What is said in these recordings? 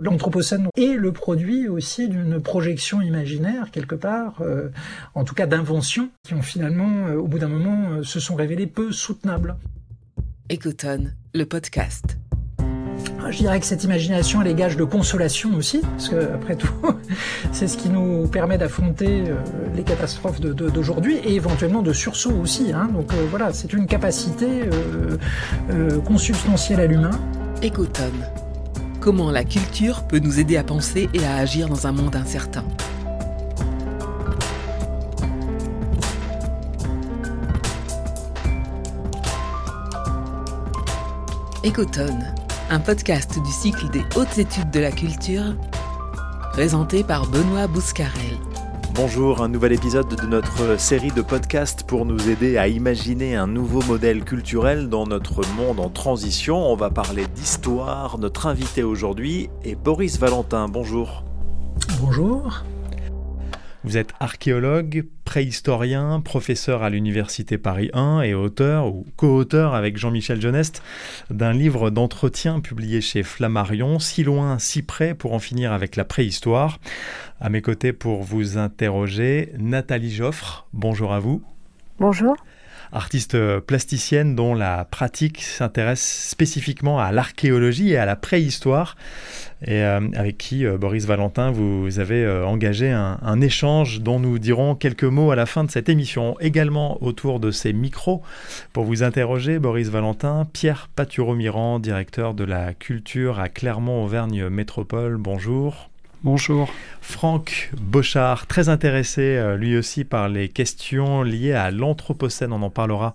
L'Anthropocène est le produit aussi d'une projection imaginaire, quelque part, euh, en tout cas d'inventions, qui ont finalement, euh, au bout d'un moment, euh, se sont révélées peu soutenables. Ecotone, le podcast. Je dirais que cette imagination, elle est gage de consolation aussi, parce que après tout, c'est ce qui nous permet d'affronter les catastrophes d'aujourd'hui et éventuellement de sursaut aussi. Hein. Donc voilà, c'est une capacité consubstantielle à l'humain. Ecotone Comment la culture peut nous aider à penser et à agir dans un monde incertain. Écotone, un podcast du cycle des hautes études de la culture, présenté par Benoît Bouscarel. Bonjour, un nouvel épisode de notre série de podcasts pour nous aider à imaginer un nouveau modèle culturel dans notre monde en transition. On va parler d'histoire. Notre invité aujourd'hui est Boris Valentin. Bonjour. Bonjour. Vous êtes archéologue, préhistorien, professeur à l'Université Paris 1 et auteur ou co-auteur avec Jean-Michel Geneste d'un livre d'entretien publié chez Flammarion, Si loin, si près pour en finir avec la préhistoire. À mes côtés pour vous interroger, Nathalie Joffre. Bonjour à vous. Bonjour artiste plasticienne dont la pratique s'intéresse spécifiquement à l'archéologie et à la préhistoire, et euh, avec qui, euh, Boris Valentin, vous avez euh, engagé un, un, échange dont nous dirons quelques mots à la fin de cette émission. Également autour de ces micros, pour vous interroger, Boris Valentin, Pierre Patureau-Mirand, directeur de la culture à Clermont-Auvergne Métropole. Bonjour. Bonjour. Franck Bochard, très intéressé euh, lui aussi par les questions liées à l'Anthropocène, on en parlera.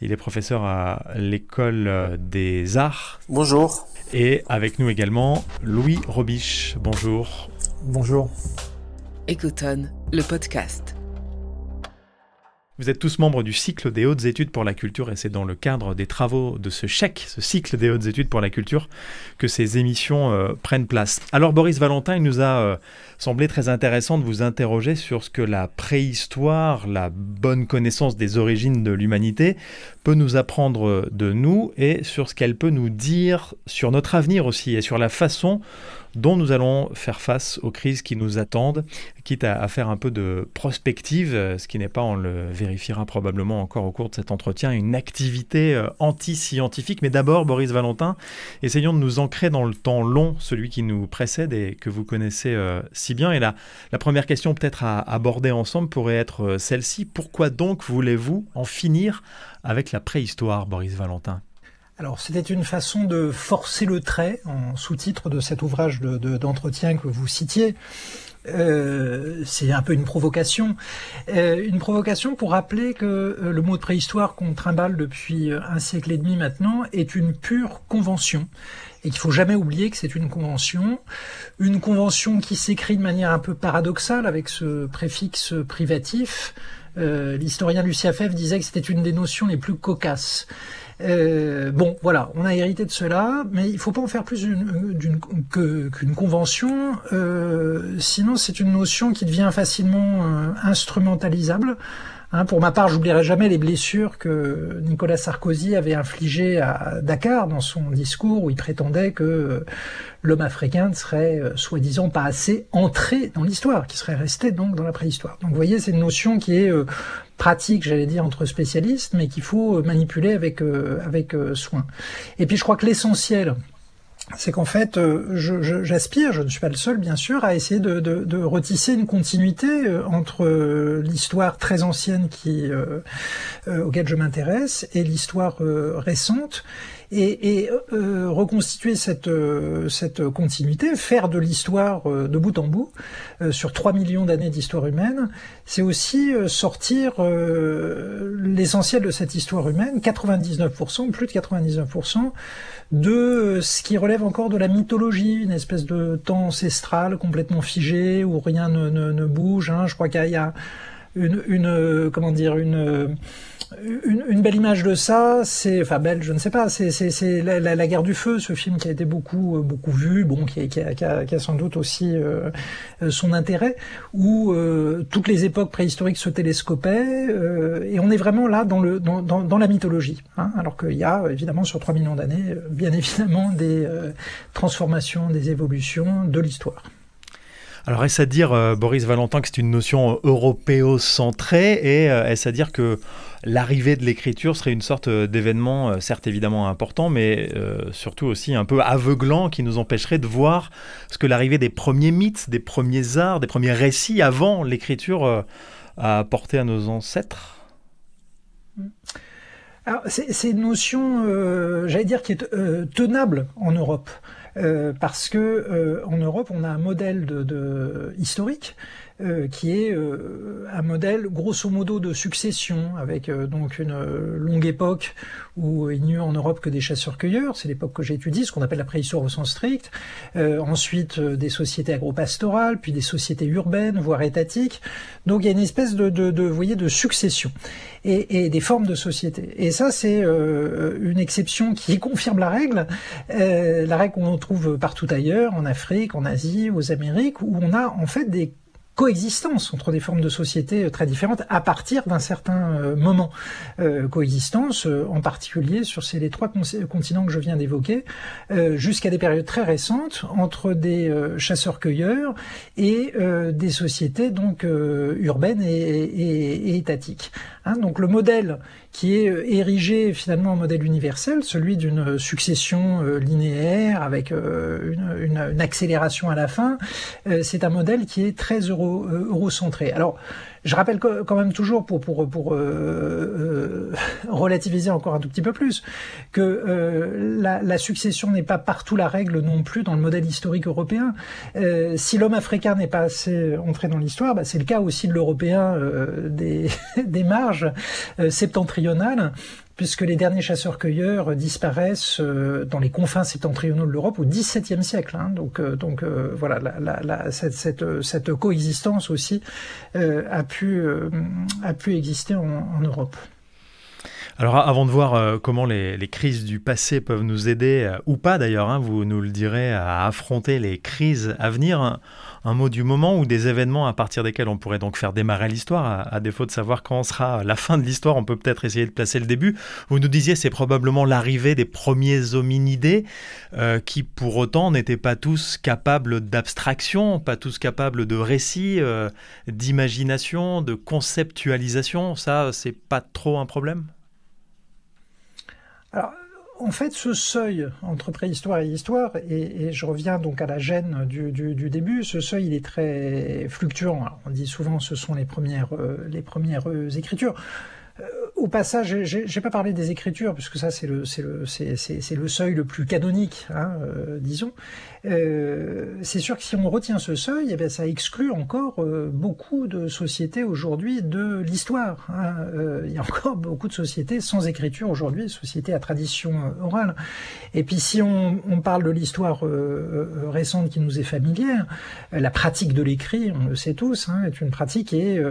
Il est professeur à l'école euh, des arts. Bonjour. Et avec nous également Louis Robiche. Bonjour. Bonjour. Ecotone, le podcast. Vous êtes tous membres du cycle des hautes études pour la culture et c'est dans le cadre des travaux de ce chèque, ce cycle des hautes études pour la culture, que ces émissions euh, prennent place. Alors Boris Valentin, il nous a euh, semblé très intéressant de vous interroger sur ce que la préhistoire, la bonne connaissance des origines de l'humanité peut nous apprendre de nous et sur ce qu'elle peut nous dire sur notre avenir aussi et sur la façon dont nous allons faire face aux crises qui nous attendent, quitte à, faire un peu de prospective, euh, ce qui n'est pas, on le vérifiera probablement encore au cours de cet entretien, une activité euh, anti-scientifique. Mais d'abord, Boris Valentin, essayons de nous ancrer dans le temps long, celui qui nous précède et que vous connaissez euh, si bien. Et là, la première question peut-être à aborder ensemble pourrait être celle-ci. Pourquoi donc voulez-vous en finir avec la préhistoire, Boris Valentin? Alors c'était une façon de forcer le trait en sous-titre de cet ouvrage d'entretien de, que vous citiez. Euh, c'est un peu une provocation, euh, une provocation pour rappeler que euh, le mot de préhistoire qu'on trimballe depuis un siècle et demi maintenant est une pure convention et qu'il faut jamais oublier que c'est une convention, une convention qui s'écrit de manière un peu paradoxale avec ce préfixe privatif. L'historien Lucien Fèvre disait que c'était une des notions les plus cocasses. Euh, bon, voilà, on a hérité de cela, mais il faut pas en faire plus qu'une convention, euh, sinon c'est une notion qui devient facilement euh, instrumentalisable. Hein, pour ma part, j'oublierai jamais les blessures que Nicolas Sarkozy avait infligées à Dakar dans son discours où il prétendait que l'homme africain ne serait soi-disant pas assez entré dans l'histoire, qui serait resté donc dans la préhistoire. Donc vous voyez, c'est une notion qui est pratique, j'allais dire, entre spécialistes, mais qu'il faut manipuler avec, euh, avec euh, soin. Et puis je crois que l'essentiel, c'est qu'en fait, euh, j'aspire, je, ne suis pas le seul bien sûr, à essayer de, de, retisser une continuité entre l'histoire très ancienne qui, auquel je m'intéresse et l'histoire récente et, et euh, reconstituer cette, euh, cette continuité, faire de l'histoire euh, de bout en bout, sur 3 millions d'années d'histoire humaine, c'est aussi sortir l'essentiel de cette histoire humaine, 99%, plus de 99%, de ce qui relève encore de la mythologie, une espèce de temps ancestral complètement figé, où rien ne, ne, ne bouge. Hein. Je crois qu'il y a une, une, comment dire, une une, belle image de ça, c'est, enfin belle, je ne sais pas, c'est, c'est, la, la, guerre du feu, ce film qui a été beaucoup, beaucoup vu, bon, qui, qui, a, qui, a, qui a, sans doute aussi euh, son intérêt, où euh, toutes les époques préhistoriques se télescopaient, euh, et on est vraiment là dans le, dans, dans, dans la mythologie, hein, alors qu'il y a évidemment sur 3 millions d'années, bien évidemment des transformations, des évolutions de l'histoire. Alors est-ce à dire, euh, Boris Valentin, que c'est une notion européocentrée et euh, est-ce à dire que l'arrivée de l'écriture serait une sorte euh, d'événement, certes évidemment important, mais surtout aussi un peu aveuglant qui nous empêcherait de voir ce que l'arrivée des premiers mythes, des premiers arts, des premiers récits avant l'écriture a apporté à nos ancêtres? C'est une notion, j'allais dire, qui est tenable en Europe. Euh, parce que euh, en Europe, on a un modèle de, de historique euh, qui est euh, un modèle grosso modo de succession, avec euh, donc une longue époque où il n'y eut en Europe que des chasseurs-cueilleurs, c'est l'époque que j'étudie, ce qu'on appelle la préhistoire au sens strict, ensuite des sociétés agro-pastorales, puis des sociétés urbaines, voire étatiques, donc il y a une espèce de, de, de vous voyez, de succession, et, et, des formes de société. Et ça, c'est une exception qui confirme la règle, la règle qu'on trouve partout ailleurs, en Afrique, en Asie, aux Amériques, où on a en fait des coexistence entre des formes de société euh, très différentes à partir d'un certain euh, moment. Euh, coexistence, en particulier sur ces les trois continents que je viens d'évoquer, jusqu'à des périodes très récentes entre des chasseurs-cueilleurs et des sociétés donc urbaines et, et, et étatiques. Hein, donc le modèle qui est euh, érigé finalement en modèle universel, celui d'une succession euh, linéaire avec euh, une, une, accélération à la fin, c'est un modèle qui est très euro, eurocentré. Alors je rappelle quand même toujours, pour, pour, pour euh, euh, relativiser encore un tout petit peu plus, que euh, la, la, succession n'est pas partout la règle non plus dans le modèle historique européen. Euh, si l'homme africain n'est pas assez entré dans l'histoire, bah, c'est le cas aussi de l'européen euh, des, des marges septentrionales puisque les derniers chasseurs-cueilleurs disparaissent euh, dans les confins septentrionaux de l'Europe au XVIIe siècle. Donc, euh, euh, voilà, cette, coexistence aussi a, pu, a pu exister en, Europe. Alors avant de voir euh, comment les, crises du passé peuvent nous aider, euh, ou pas d'ailleurs, hein, vous nous le direz, à affronter les crises à venir, un, mot du moment ou des événements à partir desquels on pourrait donc faire démarrer l'histoire, à, défaut de savoir quand sera la fin de l'histoire, on peut peut-être essayer de placer le début. Vous nous disiez c'est probablement l'arrivée des premiers hominidés euh, qui pour autant n'étaient pas tous capables d'abstraction, pas tous capables de récit, euh, d'imagination, de conceptualisation. Ça, c'est pas trop un problème? En fait, ce seuil entre préhistoire et histoire, et, je reviens donc à la gêne du, début, ce seuil il est très fluctuant. On dit souvent ce sont les premières, euh, les premières euh, écritures. Euh, au passage, j'ai pas parlé des écritures, puisque ça c'est le, le, c'est le seuil le plus canonique, hein, euh, disons. Euh, c'est sûr que si on retient ce seuil, eh bien, ça exclut encore euh, beaucoup de sociétés aujourd'hui de l'histoire. Hein. Euh, il y a encore beaucoup de sociétés sans écriture aujourd'hui, sociétés à tradition orale. Et puis si on, on parle de l'histoire récente qui nous est familière, la pratique de l'écrit, on le sait tous, hein, est une pratique qui est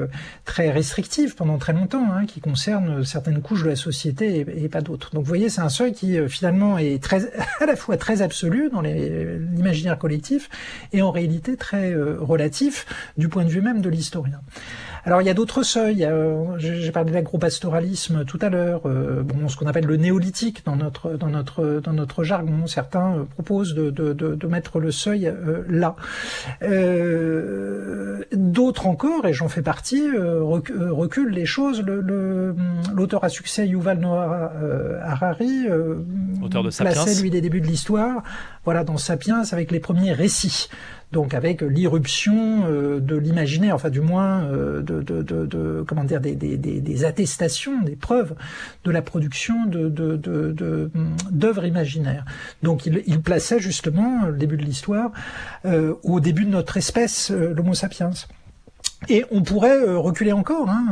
très restrictive pendant très longtemps, hein, qui concerne certaines couches de la société et, et pas d'autres. Donc vous voyez, c'est un seuil qui finalement est très, à la fois très absolu dans l'imaginaire collectif et en réalité très euh, relatif du point de vue même de l'historien. Alors il y a d'autres seuils. J'ai parlé de l'agropastoralisme tout à l'heure. Euh, bon, ce qu'on appelle le néolithique dans notre dans notre dans notre jargon. Certains euh, proposent de, de, de, de mettre le seuil euh, là. Euh, D'autres encore, et j'en fais partie, euh, reculent les choses. L'auteur le, à succès Yuval Noah Harari, auteur de plaçait lui les débuts de l'histoire, voilà dans Sapiens avec les premiers récits donc avec l'irruption euh, de l'imaginaire, enfin du moins euh, comment dire des, attestations, des preuves de la production de d'œuvres imaginaires. Donc il, plaçait justement le début de l'histoire euh, au début de notre espèce, l'Homo sapiens. Et on pourrait reculer encore hein,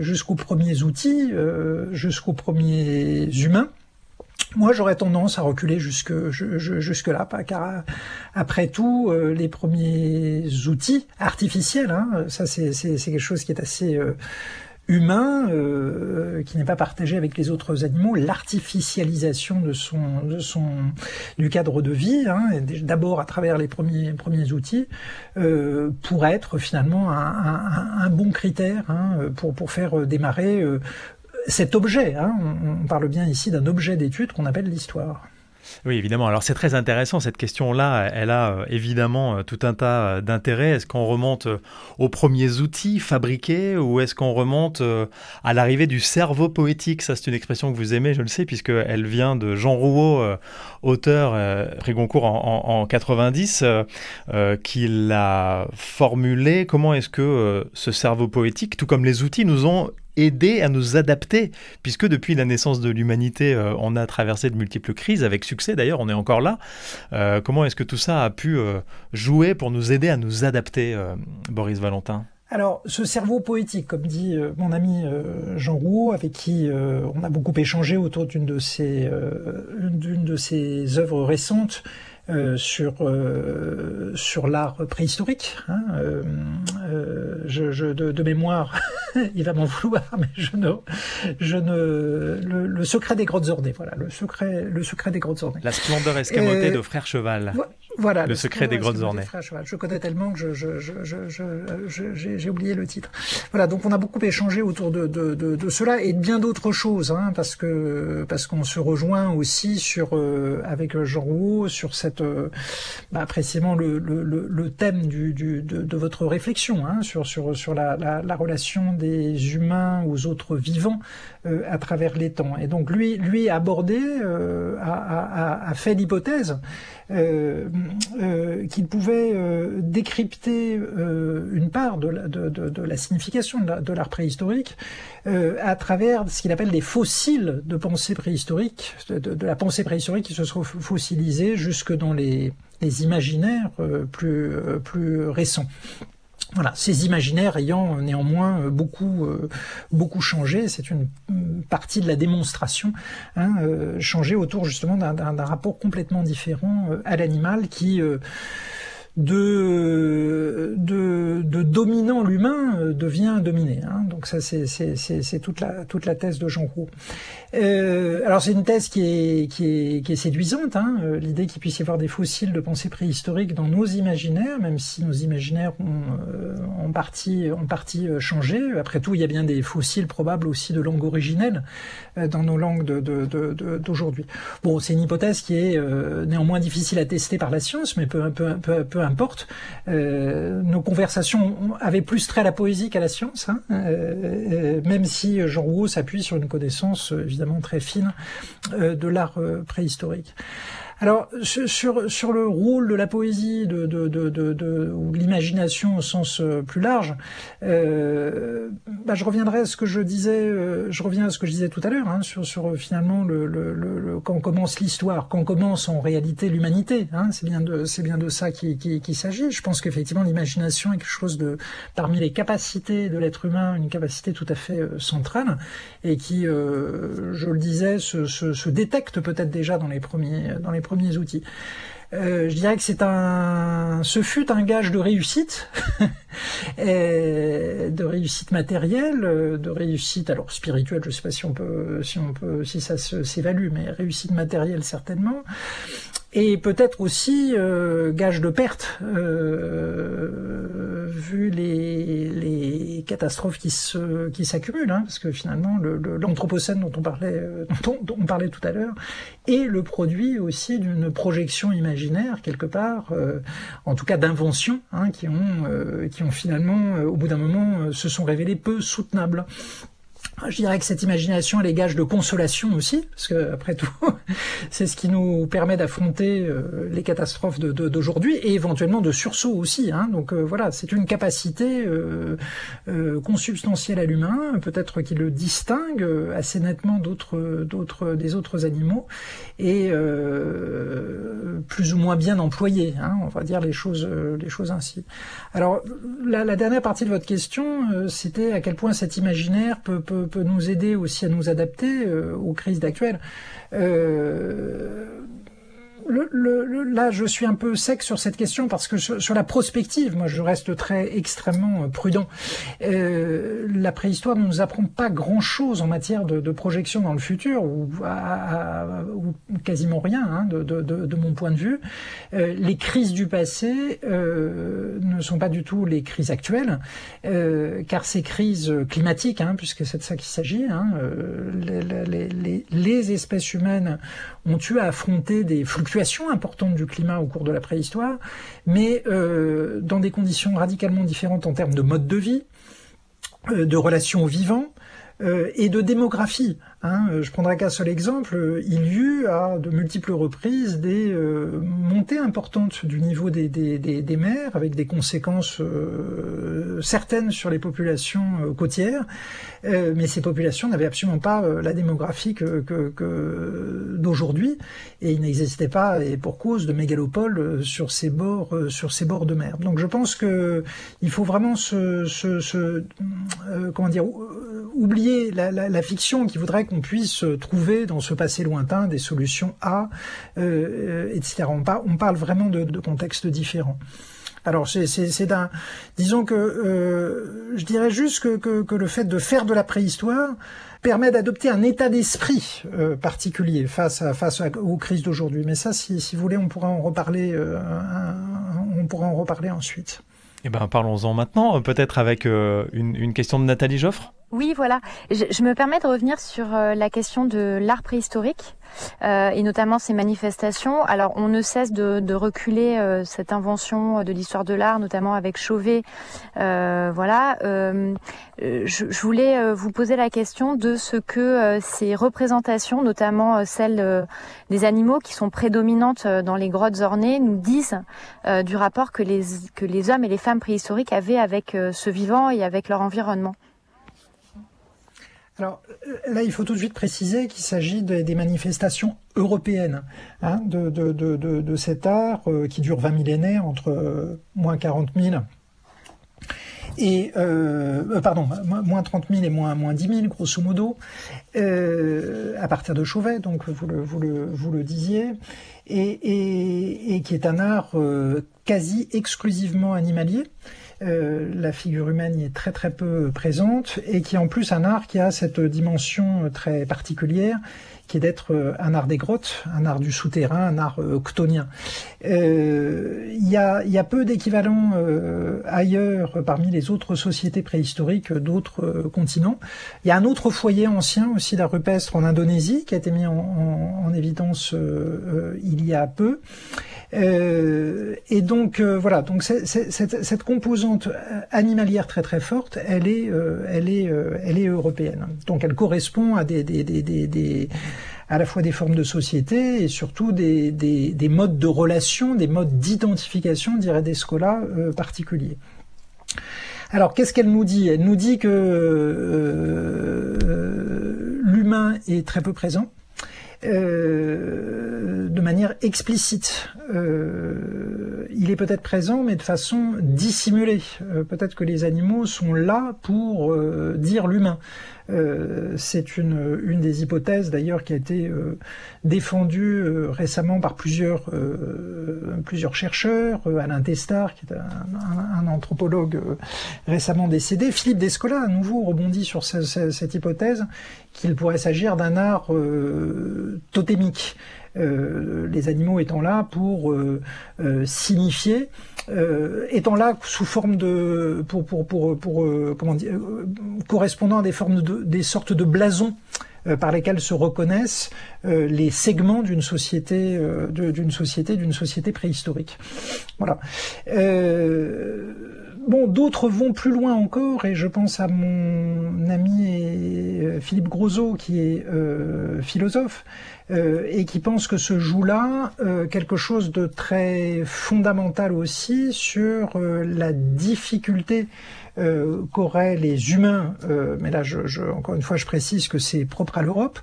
jusqu'aux premiers outils, jusqu'aux premiers humains. Moi, j'aurais tendance à reculer jusque, jusque là, car après tout, euh, les premiers outils artificiels, hein, ça c'est quelque chose qui est assez euh, humain euh, qui n'est pas partagé avec les autres animaux, l'artificialisation de son, de son, du cadre de vie, hein, d'abord à travers les premiers, premiers outils, euh, pourrait être finalement un, un, un bon critère hein, pour, pour faire démarrer euh, cet objet. Hein, on, parle bien ici d'un objet d'étude qu'on appelle l'histoire. Oui, évidemment. Alors c'est très intéressant cette question-là. Elle a euh, évidemment euh, tout un tas euh, d'intérêts. Est-ce qu'on remonte aux premiers outils fabriqués ou est-ce qu'on remonte à l'arrivée du cerveau poétique? Ça, c'est une expression que vous aimez, je le sais, puisqu'elle vient de Jean Rouault, auteur prix Goncourt en, en 90, qui l'a formulé. Comment est-ce que ce cerveau poétique, tout comme les outils, nous ont aider à nous adapter, puisque depuis la naissance de l'humanité, euh, on a traversé de multiples crises, avec succès d'ailleurs, on est encore là. Euh, comment est-ce que tout ça a pu euh, jouer pour nous aider à nous adapter, Boris Valentin? Alors, ce cerveau poétique, comme dit mon ami Jean Rouault, avec qui on a beaucoup échangé autour d'une de ses œuvres récentes, euh, sur euh, sur l'art préhistorique. Hein, euh, je, je de, de, mémoire, il va m'en vouloir, mais je ne je ne le, le, secret des grottes ornées. Voilà, le secret le secret des grottes ornées. La splendeur escamotée de Frère Cheval. Voilà. Le secret des grottes ornées. Je connais tellement que je, je, je, j'ai oublié le titre. Voilà, donc on a beaucoup échangé autour de, de, de, de cela et de bien d'autres choses, hein, parce que parce qu'on se rejoint aussi sur euh, avec Jean Rouault sur cette euh, bah, précisément le, le, le, thème du, du de, de, votre réflexion hein, sur sur sur la, la, la, relation des humains aux autres vivants euh, à travers les temps. Et donc lui lui a abordé a, a, a, fait l'hypothèse euh, euh, qu'il pouvait euh, décrypter une part de la, signification de l'art préhistorique à travers ce qu'il appelle des fossiles de pensée préhistorique, de, la pensée préhistorique qui se sont fossilisés jusque dans les, imaginaires plus récents. Voilà, ces imaginaires ayant néanmoins euh, beaucoup euh, beaucoup changé, c'est une partie de la démonstration, hein, euh, changé autour justement d'un rapport complètement différent à l'animal qui de, de, de dominant l'humain euh, devient dominé. Hein. Donc ça, c'est toute la, toute la thèse de Jean Roux. Euh, alors c'est une thèse qui est, qui est, qui est séduisante, hein. Euh, l'idée qu'il puisse y avoir des fossiles de pensée préhistorique dans nos imaginaires, même si nos imaginaires ont en partie, en partie changé. Après tout, il y a bien des fossiles probables aussi de langue originelle dans nos langues d'aujourd'hui. De, de, bon, c'est une hypothèse qui est néanmoins difficile à tester par la science, mais peu, peu, peu, peu importe. Euh, nos conversations avaient plus trait à la poésie qu'à la science, hein. euh, euh, même si Jean Rouault s'appuie sur une connaissance évidemment très fine de l'art préhistorique. Alors sur, sur le rôle de la poésie, de, de, de, de ou de l'imagination au sens euh, plus large, euh, bah, je reviendrai à ce que je disais, euh, je reviens à ce que je disais tout à l'heure hein, sur, sur finalement le, le, le, quand commence l'histoire, quand commence en réalité l'humanité. Hein, c'est bien de c'est bien de ça qui, qui s'agit. Je pense qu'effectivement l'imagination est quelque chose de parmi les capacités de l'être humain, une capacité tout à fait centrale et qui, je le disais, se, se, se détecte peut-être déjà dans les premiers dans les premiers outils. Euh, je dirais que c'est un, ce fut un gage de réussite, de réussite matérielle, de réussite alors spirituelle. Je ne sais pas si on peut, si ça s'évalue, mais réussite matérielle certainement et peut-être aussi euh, gage de perte euh, vu les, les, catastrophes qui se qui s'accumulent hein, parce que finalement l'anthropocène le, dont on parlait euh, dont, dont, on parlait tout à l'heure est le produit aussi d'une projection imaginaire quelque part euh, en tout cas d'inventions hein, qui ont euh, qui ont finalement au bout d'un moment se sont révélées peu soutenables je dirais que cette imagination, elle est gage de consolation aussi, parce que après tout, c'est ce qui nous permet d'affronter euh, les catastrophes d'aujourd'hui et éventuellement de sursaut aussi. Hein. Donc euh, voilà, c'est une capacité euh, consubstantielle à l'humain, peut-être qui le distingue assez nettement d'autres, d'autres, des autres animaux et plus ou moins bien employé. Hein, on va dire les choses, les choses ainsi. Alors la, la, dernière partie de votre question, c'était à quel point cet imaginaire peut, peut peut, nous aider aussi à nous adapter euh, aux crises d'actuelles. Euh, le, là, je suis un peu sec sur cette question parce que sur, la prospective, moi, je reste très extrêmement prudent. Euh, la préhistoire ne nous apprend pas grand-chose en matière de, de, projection dans le futur, ou, ou quasiment rien, hein, de, de, de, mon point de vue. Euh, les crises du passé euh, ne sont pas du tout les crises actuelles, euh, car ces crises climatiques, hein, puisque c'est de ça qu'il s'agit, hein, euh, les, les, les espèces humaines ont eu à affronter des fluctuations importantes du climat au cours de la préhistoire, mais euh, dans des conditions radicalement différentes en termes de mode de vie, euh, de relations aux vivants euh, et de démographie. Hein, euh, je prendrai qu'un seul exemple. Euh, il y eut à de multiples reprises des euh, montées importantes du niveau des, des, des, mers, avec des conséquences certaines sur les populations côtières. Mais ces populations n'avaient absolument pas la démographie que, d'aujourd'hui, et il n'existait pas, et pour cause, de mégalopoles sur ces bords, sur ces bords de mer. Donc je pense que il faut vraiment se, comment dire, oublier la, la, la fiction qui voudrait qu'on puisse trouver dans ce passé lointain des solutions à, euh, etc. On, par, on, parle vraiment de, contextes différents. Alors c'est d'un, disons que euh, je dirais juste que, que, le fait de faire de la préhistoire permet d'adopter un état d'esprit euh, particulier face à face aux crises d'aujourd'hui. Mais ça, si, si, vous voulez, on pourra en reparler. On pourra en reparler ensuite. Eh ben, parlons-en maintenant, peut-être avec euh, une, question de Nathalie Joffre. Oui, voilà. Je, je, me permets de revenir sur euh, la question de l'art préhistorique euh, et notamment ces manifestations. Alors, on ne cesse de, reculer euh, cette invention de l'histoire de l'art, notamment avec Chauvet. Euh, voilà. Euh, je, voulais vous poser la question de ce que ces représentations, notamment celles des animaux qui sont prédominantes dans les grottes ornées, nous disent du rapport que les hommes et les femmes préhistoriques avaient avec ce vivant et avec leur environnement. Alors là, il faut tout de suite préciser qu'il s'agit des, manifestations européennes hein, de, de, de, de, cet art euh, qui dure 20 millénaires, entre euh, moins 40 000 et euh, pardon, moins 30 000 et moins, moins 10 000, grosso modo, euh, à partir de Chauvet, donc vous le, vous le, vous le disiez, et, et, et qui est un art euh, quasi exclusivement animalier. Euh, la figure humaine est très très peu présente et qui est en plus un art qui a cette dimension très particulière qui est d'être euh, un art des grottes, un art du souterrain, un art octonien. Euh, il y, a, y, a, peu d'équivalents euh, ailleurs parmi les autres sociétés préhistoriques d'autres euh, continents. Il y a un autre foyer ancien aussi d'art rupestre en Indonésie qui a été mis en, en, en évidence il y a peu. Et donc voilà, donc cette, cette, composante animalière très très forte, elle est, elle est, elle est européenne. Donc elle correspond à des, des, des, des à la fois des formes de société et surtout des, des, des modes de relation, des modes d'identification, dirait des scolas euh, particuliers. Alors, qu'est-ce qu'elle nous dit? Elle nous dit que euh, l'humain est très peu présent. Euh, de manière explicite. Euh, il est peut-être présent, mais de façon dissimulée. Euh, peut-être que les animaux sont là pour dire l'humain. Euh, c'est une, une des hypothèses d'ailleurs qui a été euh, défendue euh, récemment par plusieurs, plusieurs chercheurs, Alain Testard, qui est un, anthropologue récemment décédé, Philippe Descola à nouveau rebondit sur ce, ce, cette hypothèse qu'il pourrait s'agir d'un art totémique. Les animaux étant là pour euh, euh, étant là sous forme de pour pour pour, pour comment dire correspondant à des formes de des sortes de blasons par lesquels se reconnaissent euh, les segments d'une société, euh, d'une société, d'une société préhistorique. Voilà. Euh, bon, d'autres vont plus loin encore, et je pense à mon ami Philippe Grosot, qui est philosophe, euh, et qui pense que se joue là euh, quelque chose de très fondamental aussi sur euh, la difficulté qu'auraient les humains, mais là je, je, encore une fois je précise que c'est propre à l'Europe,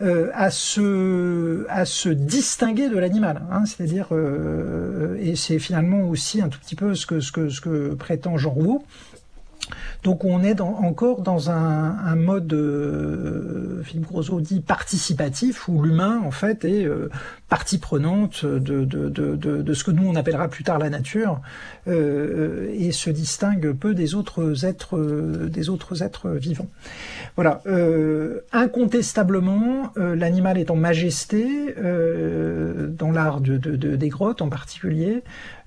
à se à se distinguer de l'animal, hein, c'est-à-dire et c'est finalement aussi un tout petit peu ce que ce que ce que prétend Jean Rouault Donc on est encore dans un, mode, euh, Philippe Grosot dit, participatif, où l'humain, en fait, est euh, partie prenante de, ce que nous on appellera plus tard la nature, euh, et se distingue peu des autres êtres, des autres êtres vivants. Voilà. Euh, incontestablement, euh, l'animal est en majesté euh, dans l'art de, de, des grottes en particulier.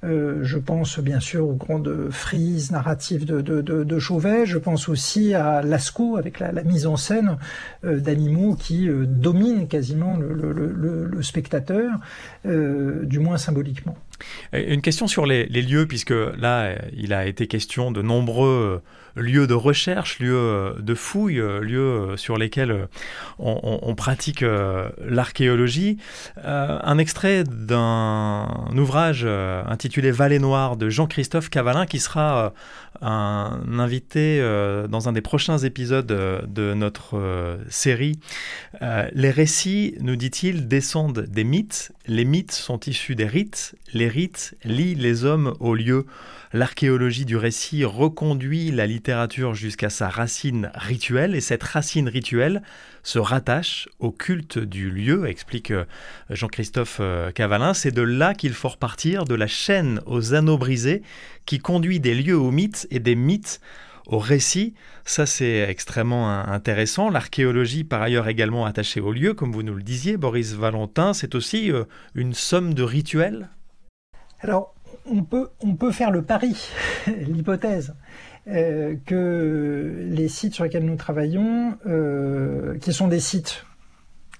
Euh, je pense bien sûr aux grandes frises narratives de, Chauvet. Je pense aussi à Lascaux avec la, mise en scène euh, d'animaux qui euh, dominent quasiment le, spectateur, du moins symboliquement. Une question sur les, lieux, puisque là, il a été question de nombreux lieux de recherche, lieux de fouilles, lieux sur lesquels on, pratique l'archéologie. un extrait d'un ouvrage intitulé les Vallées Noires de Jean-Christophe Cavalin, qui sera euh, un invité euh, dans un des prochains épisodes euh, de notre série. les récits, nous dit-il, descendent des mythes. Les mythes sont issus des rites. Les rites lient les hommes au lieu. L'archéologie du récit reconduit la littérature jusqu'à sa racine rituelle, et cette racine rituelle se rattache au culte du lieu, explique euh, Jean-Christophe euh, Cavalin. C'est de là qu'il faut repartir, de la chaîne aux anneaux brisés, qui conduit des lieux aux mythes et des mythes au récit. Ça, c'est extrêmement intéressant. L'archéologie, par ailleurs, également attachée au lieu, comme vous nous le disiez, Boris Valentin, c'est aussi euh, une somme de rituels? Alors, on peut, on peut faire le pari, l'hypothèse, euh, que les sites sur lesquels nous travaillons, euh, qui sont des sites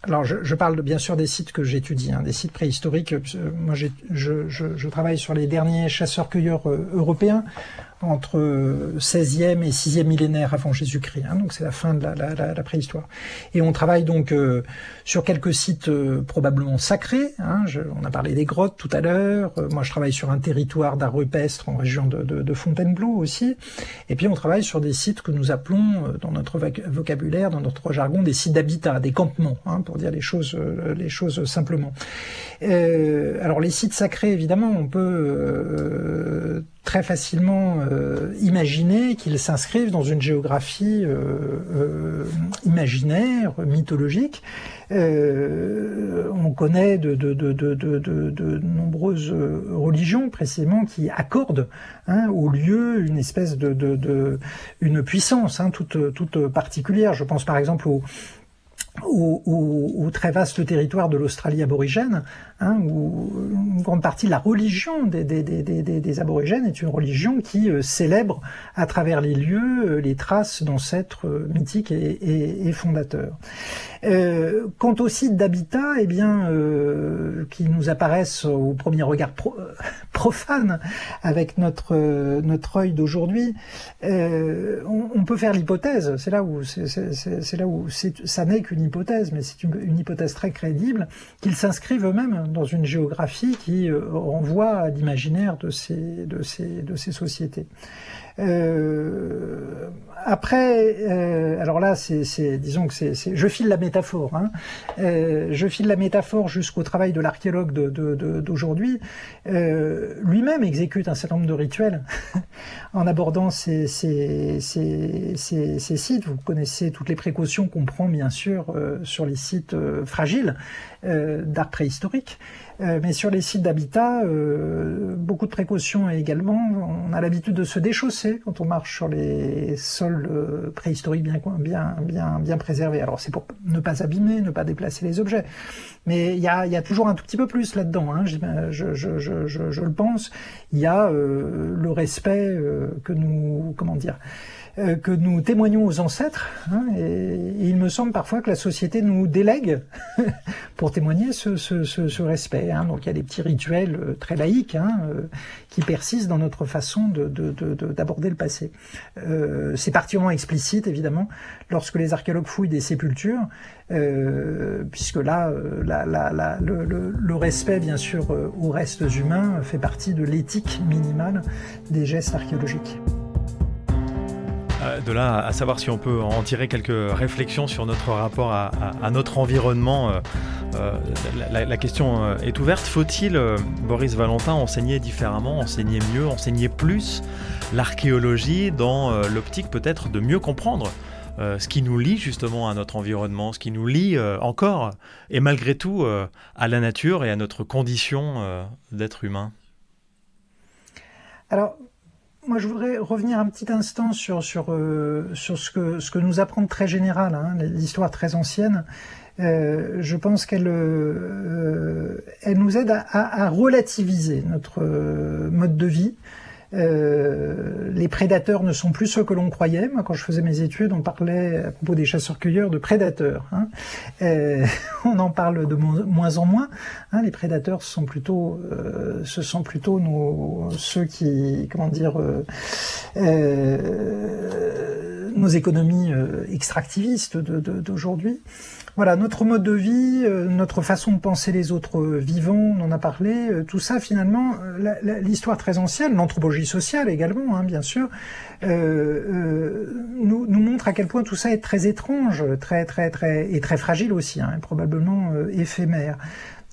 alors, je, je, parle bien sûr des sites que j'étudie, hein, des sites préhistoriques. Euh, moi, je, je, je, travaille sur les derniers chasseurs-cueilleurs européens entre 16e et 6e millénaire avant Jésus-Christ. Hein, donc c'est la fin de la, préhistoire. Et on travaille donc euh, sur quelques sites euh, probablement sacrés. Hein, on a parlé des grottes tout à l'heure. Euh, moi, je travaille sur un territoire d'art rupestre en région de, Fontainebleau aussi. Et puis on travaille sur des sites que nous appelons dans notre vocabulaire, dans notre jargon, des sites d'habitat, des campements, hein, pour dire les choses, les choses simplement. alors les sites sacrés, évidemment, on peut très facilement euh, imaginer qu'ils s'inscrivent dans une géographie euh, euh, imaginaire, mythologique. on connaît de, nombreuses religions précisément qui accordent hein, au lieu une espèce de, puissance hein, toute, toute particulière. Je pense par exemple au, au, très vaste territoire de l'Australie aborigène, hein, où une grande partie de la religion des, des, des, des aborigènes est une religion qui euh, célèbre à travers les lieux euh, les traces d'ancêtres euh, mythiques et, et, et fondateurs. Euh, quant aux sites d'habitat, eh bien, euh, qui nous apparaissent au premier regard pro, profane avec notre notre œil d'aujourd'hui, euh, on, on, peut faire l'hypothèse. C'est là où c'est là où ça n'est qu'une hypothèse, mais c'est une, hypothèse très crédible, qu'ils s'inscrivent eux-mêmes dans une géographie qui euh, renvoie à l'imaginaire de ces, de, ces, de ces sociétés. Euh, après, euh, alors là, c'est, disons que c'est, je file la métaphore. Hein. Euh, je file la métaphore jusqu'au travail de l'archéologue d'aujourd'hui. Euh, lui-même exécute un certain nombre de rituels en abordant ces, ces, ces, ces, sites. Vous connaissez toutes les précautions qu'on prend, bien sûr, euh, sur les sites euh, fragiles d'art préhistorique. Euh, mais sur les sites d'habitat, euh, beaucoup de précautions également. On a l'habitude de se déchausser quand on marche sur les sols euh, préhistoriques bien, bien, bien, bien préservés. Alors c'est pour ne pas abîmer, ne pas déplacer les objets. Mais il y a, y a, toujours un tout petit peu plus là-dedans. Hein. Je, je, je, je, le pense. Il y a le respect que nous, comment dire, euh, que nous témoignons aux ancêtres. Hein, et, il me semble parfois que la société nous délègue pour témoigner ce, ce, ce, ce respect. Hein. Donc il y a des petits rituels euh, très laïques hein, euh, qui persistent dans notre façon d'aborder de, de, le passé. Euh, C'est particulièrement explicite, évidemment, lorsque les archéologues fouillent des sépultures, euh, puisque là, la, le, respect, bien sûr, aux restes humains fait partie de l'éthique minimale des gestes archéologiques. Euh, de là à savoir si on peut en tirer quelques réflexions sur notre rapport à, notre environnement, euh, euh, la, question est ouverte. Faut-il, Boris Valentin, enseigner différemment, enseigner mieux, enseigner plus l'archéologie dans l'optique peut-être de mieux comprendre ce qui nous lie justement à notre environnement, ce qui nous lie encore et malgré tout à la nature et à notre condition d'être humain Alors, moi, je voudrais revenir un petit instant sur, sur, euh, sur ce, que, ce que nous apprend très général, hein, l'histoire très ancienne. Euh, je pense qu'elle euh, elle nous aide à, relativiser notre mode de vie, euh, les prédateurs ne sont plus ceux que l'on croyait. Moi, quand je faisais mes études, on parlait à propos des chasseurs-cueilleurs de prédateurs. Hein. Euh, on en parle de moins en moins. Hein. Les prédateurs sont plutôt, euh, sont plutôt nos, ceux qui, comment dire, nos économies extractivistes d'aujourd'hui. Voilà, notre mode de vie, euh, notre façon de penser les autres vivants, on en a parlé, euh, tout ça finalement, euh, l'histoire très ancienne, l'anthropologie sociale également, hein, bien sûr, nous, montre à quel point tout ça est très étrange, très très très et très fragile aussi, hein, probablement éphémère.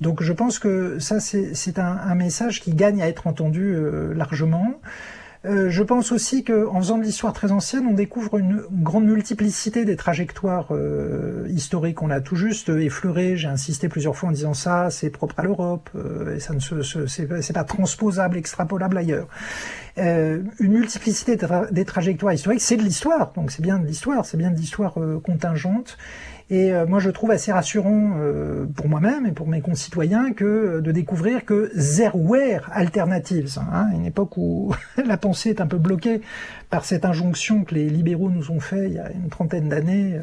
Donc je pense que ça c'est un, message qui gagne à être entendu largement. Euh, je pense aussi qu'en faisant de l'histoire très ancienne, on découvre une grande multiplicité des trajectoires euh, historiques. On l'a tout juste effleuré. J'ai insisté plusieurs fois en disant ça, c'est propre à l'Europe euh, et ça ne c'est pas transposable, extrapolable ailleurs. une multiplicité des trajectoires historiques, c'est de l'histoire. Donc c'est bien de l'histoire, c'est bien de l'histoire contingente. Et euh, moi, je trouve assez rassurant euh, pour moi-même et pour mes concitoyens que euh, de découvrir que Zerware Alternatives, hein, une époque où la pensée est un peu bloquée par cette injonction que les libéraux nous ont fait il y a une trentaine d'années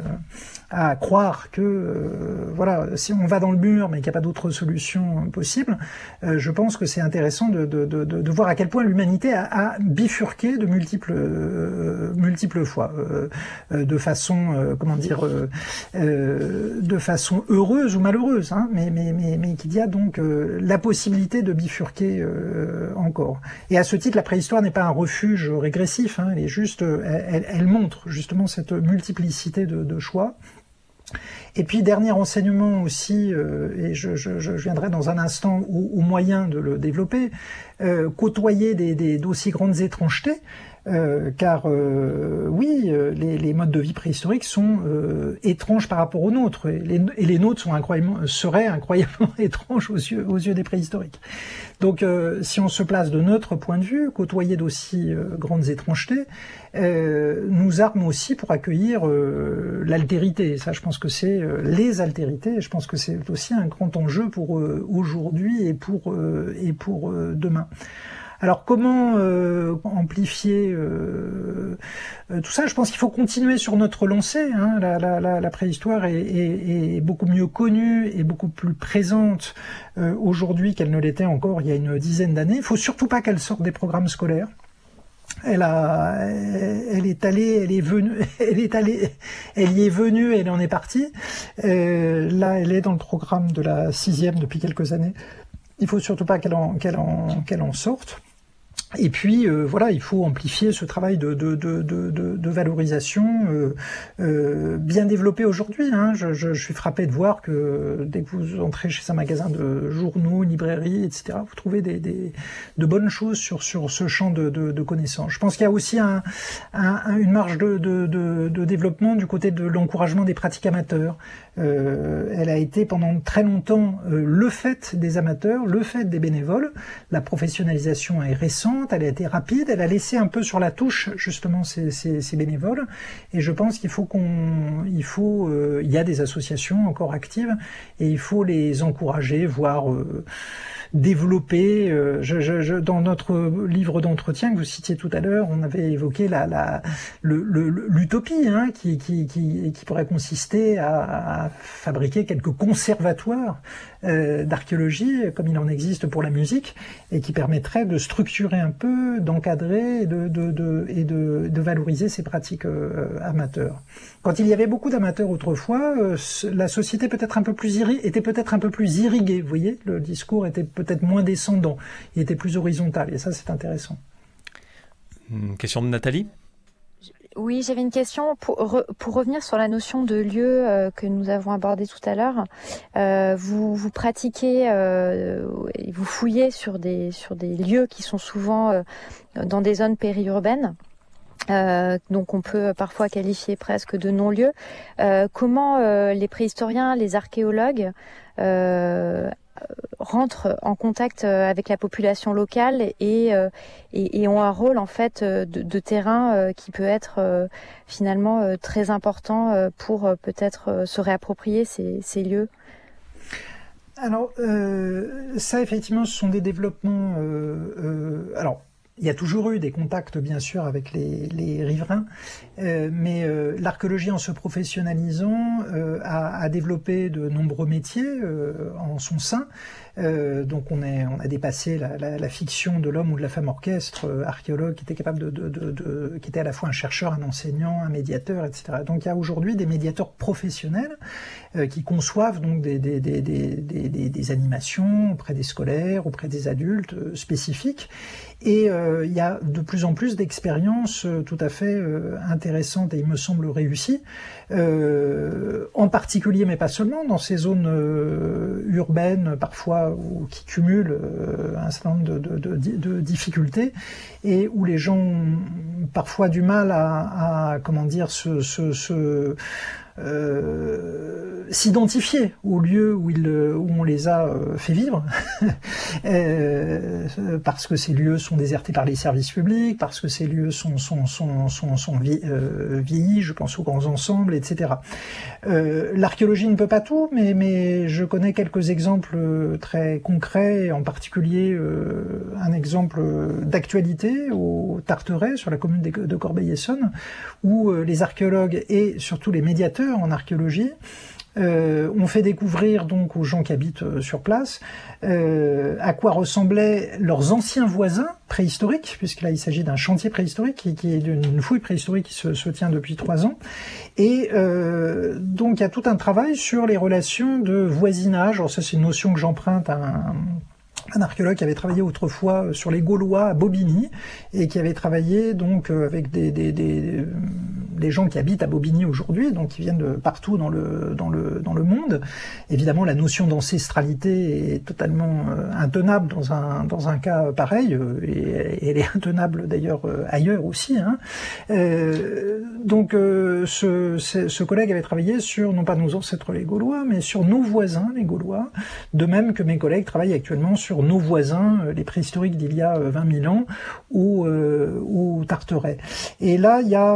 à croire que voilà si on va dans le mur mais qu'il n'y a pas d'autre solution possible, je pense que c'est intéressant de, de, de, de, voir à quel point l'humanité a, a, bifurqué de multiples multiples fois, de façon comment dire euh, de façon heureuse ou malheureuse, hein, mais, mais, mais, mais qu'il y a donc euh, la possibilité de bifurquer euh, encore. Et à ce titre, la préhistoire n'est pas un refuge régressif, hein, elle est juste, elle, elle, montre justement cette multiplicité de choix. Et puis dernier enseignement aussi, et je, je, je, viendrai dans un instant au, au moyen de le développer, euh, côtoyer des, des, d'aussi grandes étrangetés, euh, car euh, oui, euh, les, les, modes de vie préhistoriques sont étranges par rapport aux nôtres, et les, nôtres sont incroyablement, seraient incroyablement étranges aux yeux, aux yeux des préhistoriques. Donc, si on se place de notre point de vue, côtoyer d'aussi grandes étrangetés, nous arme aussi pour accueillir l'altérité. Ça, je pense que c'est les altérités. Je pense que c'est aussi un grand enjeu pour aujourd'hui et pour et pour demain. Alors comment euh, amplifier euh, euh, tout ça? Je pense qu'il faut continuer sur notre lancée. Hein. La, préhistoire est, beaucoup mieux connue et beaucoup plus présente aujourd'hui qu'elle ne l'était encore il y a une dizaine d'années. Il faut surtout pas qu'elle sorte des programmes scolaires. Elle a, elle est allée, elle est venue, elle est allée, elle y est venue, elle en est partie. Là, elle est dans le programme de la sixième depuis quelques années. Il faut surtout pas qu'elle en sorte. Et puis euh, voilà, il faut amplifier ce travail de, de, de, de, de valorisation euh, euh, bien développé aujourd'hui. Hein. Je, je, je, suis frappé de voir que dès que vous entrez chez un magasin de journaux, librairies, etc., vous trouvez des, des de bonnes choses sur, sur ce champ de, de, connaissances. Je pense qu'il y a aussi un, un, une marge de, de, de, de développement du côté de l'encouragement des pratiques amateurs. Euh, elle a été pendant très longtemps euh, le fait des amateurs, le fait des bénévoles. La professionnalisation est récente, elle a été rapide, elle a laissé un peu sur la touche justement ces, bénévoles. Et je pense qu'il faut qu'on, euh, il y a des associations encore actives et il faut les encourager, voire développer. Euh, dans notre livre d'entretien que vous citiez tout à l'heure, on avait évoqué l'utopie hein, qui, pourrait consister à, fabriquer quelques conservatoires euh, d'archéologie, comme il en existe pour la musique, et qui permettrait de structurer un peu, d'encadrer et de, valoriser ces pratiques euh, amateurs. Quand il y avait beaucoup d'amateurs autrefois, la société était peut-être un peu plus irriguée. Vous voyez, le discours était peut-être moins descendant, il était plus horizontal, et ça c'est intéressant. Une question de Nathalie? Oui, j'avais une question pour, pour, revenir sur la notion de lieu euh, que nous avons abordé tout à l'heure. Euh, vous, vous pratiquez, euh, vous fouillez sur des sur des lieux qui sont souvent euh, dans des zones périurbaines. donc on peut parfois qualifier presque de non-lieux. comment les préhistoriens, les archéologues rentrent en contact euh, avec la population locale et, euh, et, ont un rôle en fait euh, de, terrain qui peut être finalement très important pour peut-être se réapproprier ces, ces lieux. Alors ça effectivement ce sont des développements. alors il y a toujours eu des contacts, bien sûr, avec les, riverains, euh, mais euh, l'archéologie, en se professionnalisant, euh, a, a, développé de nombreux métiers en son sein. donc on, est, on a dépassé la, la, la fiction de l'homme ou de la femme orchestre, archéologue qui était capable de, de, de, de, qui était à la fois un chercheur, un enseignant, un médiateur, etc. Donc il y a aujourd'hui des médiateurs professionnels qui conçoivent donc des, des, des, des, animations auprès des scolaires, auprès des adultes spécifiques. Et euh, il y a de plus en plus d'expériences euh, tout à fait euh, intéressantes et il me semble réussies, en particulier, mais pas seulement, dans ces zones urbaines parfois où, qui cumulent un certain nombre de, de, de, de, difficultés et où les gens ont parfois du mal à, à comment dire, se, se, se euh, s'identifier au lieu où, où on les a euh, fait vivre, euh, parce que ces lieux sont désertés par les services publics, parce que ces lieux sont vieillis, je pense aux grands ensembles, etc. L'archéologie ne peut pas tout, mais, mais je connais quelques exemples très concrets, en particulier un exemple d'actualité au Tarteret, sur la commune de Corbeil-Essonne, où les archéologues et surtout les médiateurs en archéologie. Euh, on fait découvrir donc aux gens qui habitent euh, sur place euh, à quoi ressemblaient leurs anciens voisins préhistoriques, puisque là il s'agit d'un chantier préhistorique qui, d'une fouille préhistorique qui se, tient depuis trois ans. Et donc il y a tout un travail sur les relations de voisinage. Alors ça c'est une notion que j'emprunte à un archéologue qui avait travaillé autrefois euh, sur les Gaulois à Bobigny et qui avait travaillé donc euh, avec des, des gens qui habitent à Bobigny aujourd'hui, donc qui viennent de partout dans le, dans le, dans le monde. Évidemment, la notion d'ancestralité est totalement euh, intenable dans un, dans un cas pareil, et, elle est intenable d'ailleurs ailleurs aussi. Hein. donc ce, ce collègue avait travaillé sur, non pas nos ancêtres les Gaulois, mais sur nos voisins les Gaulois, de même que mes collègues travaillent actuellement sur nos voisins, euh, les préhistoriques d'il y a 20 euh, 000 ans, ou, euh, ou Tarteret. Et là, il y a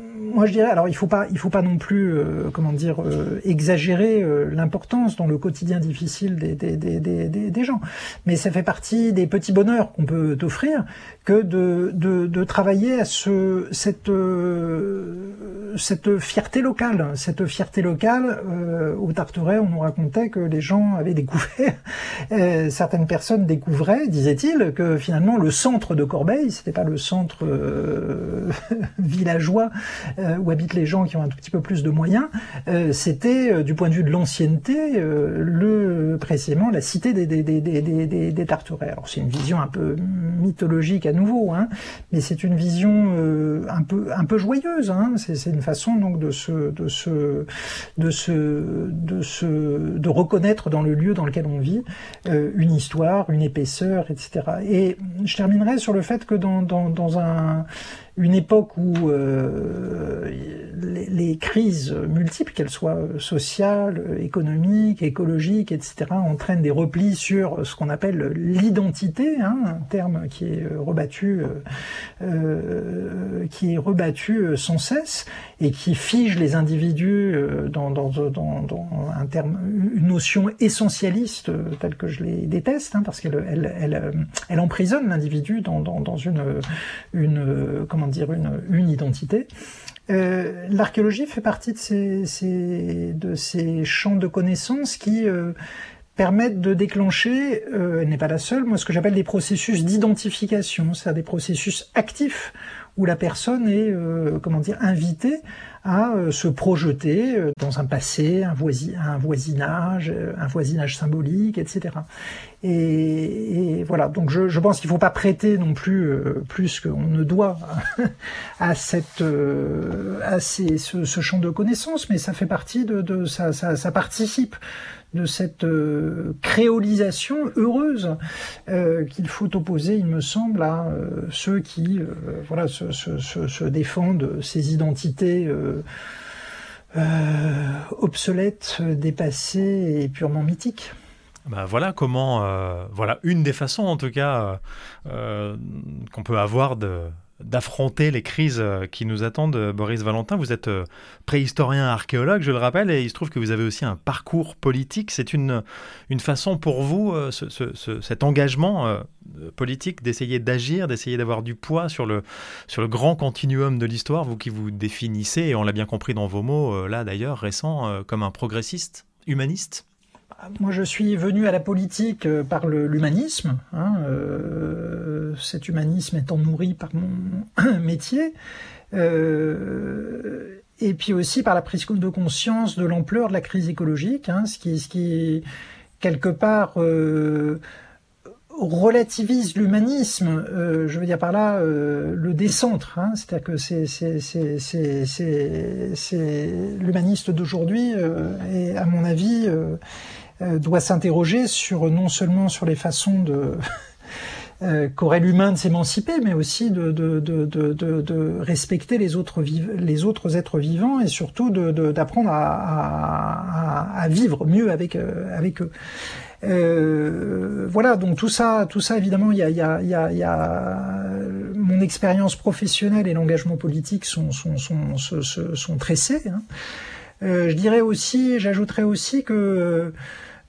moi je dirais, alors il faut pas, il faut pas non plus, comment dire, exagérer l'importance dans le quotidien difficile des, des, des, des, des gens, mais ça fait partie des petits bonheurs qu'on peut offrir que de, de, de, travailler à ce, cette, euh, cette fierté locale. Cette fierté locale, euh, au Tarteret, on nous racontait que les gens avaient découvert, euh, certaines personnes découvraient, disait-il, que finalement le centre de Corbeil, c'était pas le centre euh, où habitent les gens qui ont un tout petit peu plus de moyens, c'était du point de vue de l'ancienneté, le précisément la cité des, des, des, des, des. Alors c'est une vision un peu mythologique nouveau, hein, mais c'est une vision euh, un peu un peu joyeuse. Hein, c'est une façon donc de se de se de se de se de reconnaître dans le lieu dans lequel on vit euh, une histoire, une épaisseur, etc. Et je terminerai sur le fait que dans dans, dans un une époque où euh, les, crises multiples, qu'elles soient sociales, économiques, écologiques, etc., entraînent des replis sur ce qu'on appelle l'identité, hein, un terme qui est rebattu, euh, euh qui est rebattu sans cesse et qui fige les individus dans, un terme, une notion essentialiste telle que je les déteste, hein, parce qu'elle elle, emprisonne l'individu dans, une, une dire une, une identité. Euh, L'archéologie fait partie de ces, de ces champs de connaissances qui euh, permettent de déclencher, euh, elle n'est pas la seule, moi ce que j'appelle des processus d'identification, c'est-à-dire des processus actifs où la personne est, comment dire, invitée à euh, se projeter euh, dans un passé, un, voisinage, euh, un voisinage symbolique, etc. Et, voilà, donc je, pense qu'il ne faut pas prêter non plus plus qu'on ne doit à, cette, à ce, champ de connaissances, mais ça fait partie de ça, ça participe de cette euh, créolisation heureuse euh, qu'il faut opposer, il me semble, à euh, ceux qui voilà, se, se, défendent ces identités obsolètes, dépassées et purement mythiques. Bah voilà comment, voilà une des façons en tout cas qu'on peut avoir de, d'affronter les crises euh, qui nous attendent. Euh, Boris Valentin, vous êtes euh, préhistorien archéologue, je le rappelle, et il se trouve que vous avez aussi un parcours politique. C'est une, une façon pour vous, cet engagement politique, d'essayer d'agir, d'essayer d'avoir du poids sur le, sur le grand continuum de l'histoire, vous qui vous définissez, et on l'a bien compris dans vos mots, là d'ailleurs, récents, comme un progressiste, humaniste? Moi, je suis venu à la politique euh, par l'humanisme. Hein, euh, cet humanisme étant nourri par mon métier. Euh, et puis aussi par la prise de conscience de l'ampleur de la crise écologique, hein, ce, qui, quelque part, relativise l'humanisme, je veux dire par là le décentre, hein, c'est-à-dire que c'est l'humaniste d'aujourd'hui et à mon avis doit s'interroger sur non seulement sur les façons de euh, qu'aurait l'humain de s'émanciper, mais aussi de, de, de, de, respecter les autres, les autres êtres vivants et surtout d'apprendre à, à, à, vivre mieux avec, euh, avec eux. Euh, voilà, donc tout ça, tout ça évidemment, il y a, a, y, a, y a, mon expérience professionnelle et l'engagement politique sont, sont, sont, sont, sont tressés. Hein. Euh, je dirais aussi, j'ajouterais aussi que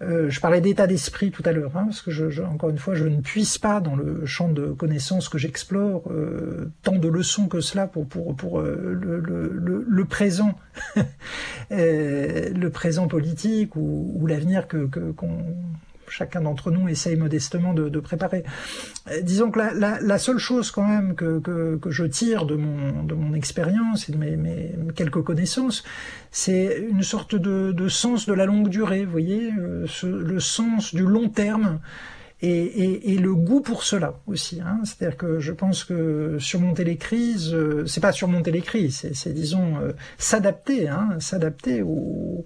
euh, je parlais d'état d'esprit tout à l'heure, hein, parce que je, encore une fois, je ne puisse pas dans le champ de connaissances que j'explore euh, tant de leçons que cela pour pour pour euh, le, le, le, présent, le présent politique ou, ou l'avenir que qu'on chacun d'entre nous essaye modestement de, préparer. Euh, disons que la, seule chose quand même que, que, je tire de mon, de mon expérience et de mes, mes quelques connaissances, c'est une sorte de, de, sens de la longue durée, vous voyez, euh, le sens du long terme. Et, et, le goût pour cela aussi. Hein. C'est-à-dire que je pense que surmonter les crises, euh, c'est pas surmonter les crises, c'est disons s'adapter, hein, s'adapter au,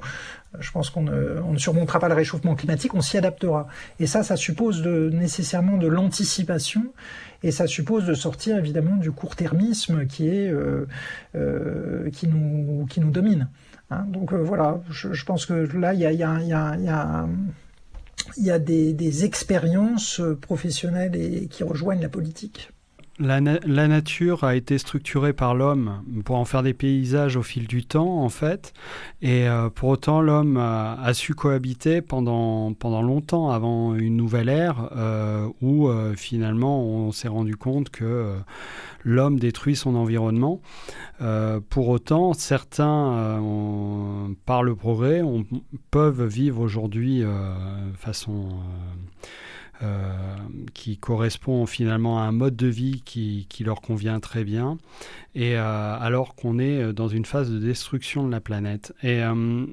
je pense qu'on ne, on surmontera pas le réchauffement climatique, on s'y adaptera. Et ça, ça suppose nécessairement de l'anticipation et ça suppose de sortir évidemment du court-termisme qui euh, euh, nous domine. Hein. Donc euh, voilà, je, pense que là il y a, des, expériences professionnelles qui rejoignent la politique. La, nature a été structurée par l'homme pour en faire des paysages au fil du temps, en fait. Et euh, pour autant, l'homme a, su cohabiter pendant, longtemps avant une nouvelle ère euh, où euh, finalement on s'est rendu compte que l'homme détruit son environnement. pour autant, certains, par le progrès, peuvent vivre aujourd'hui façon qui correspond finalement à un mode de vie qui, leur convient très bien, et euh, alors qu'on est dans une phase de destruction de la planète. Et euh,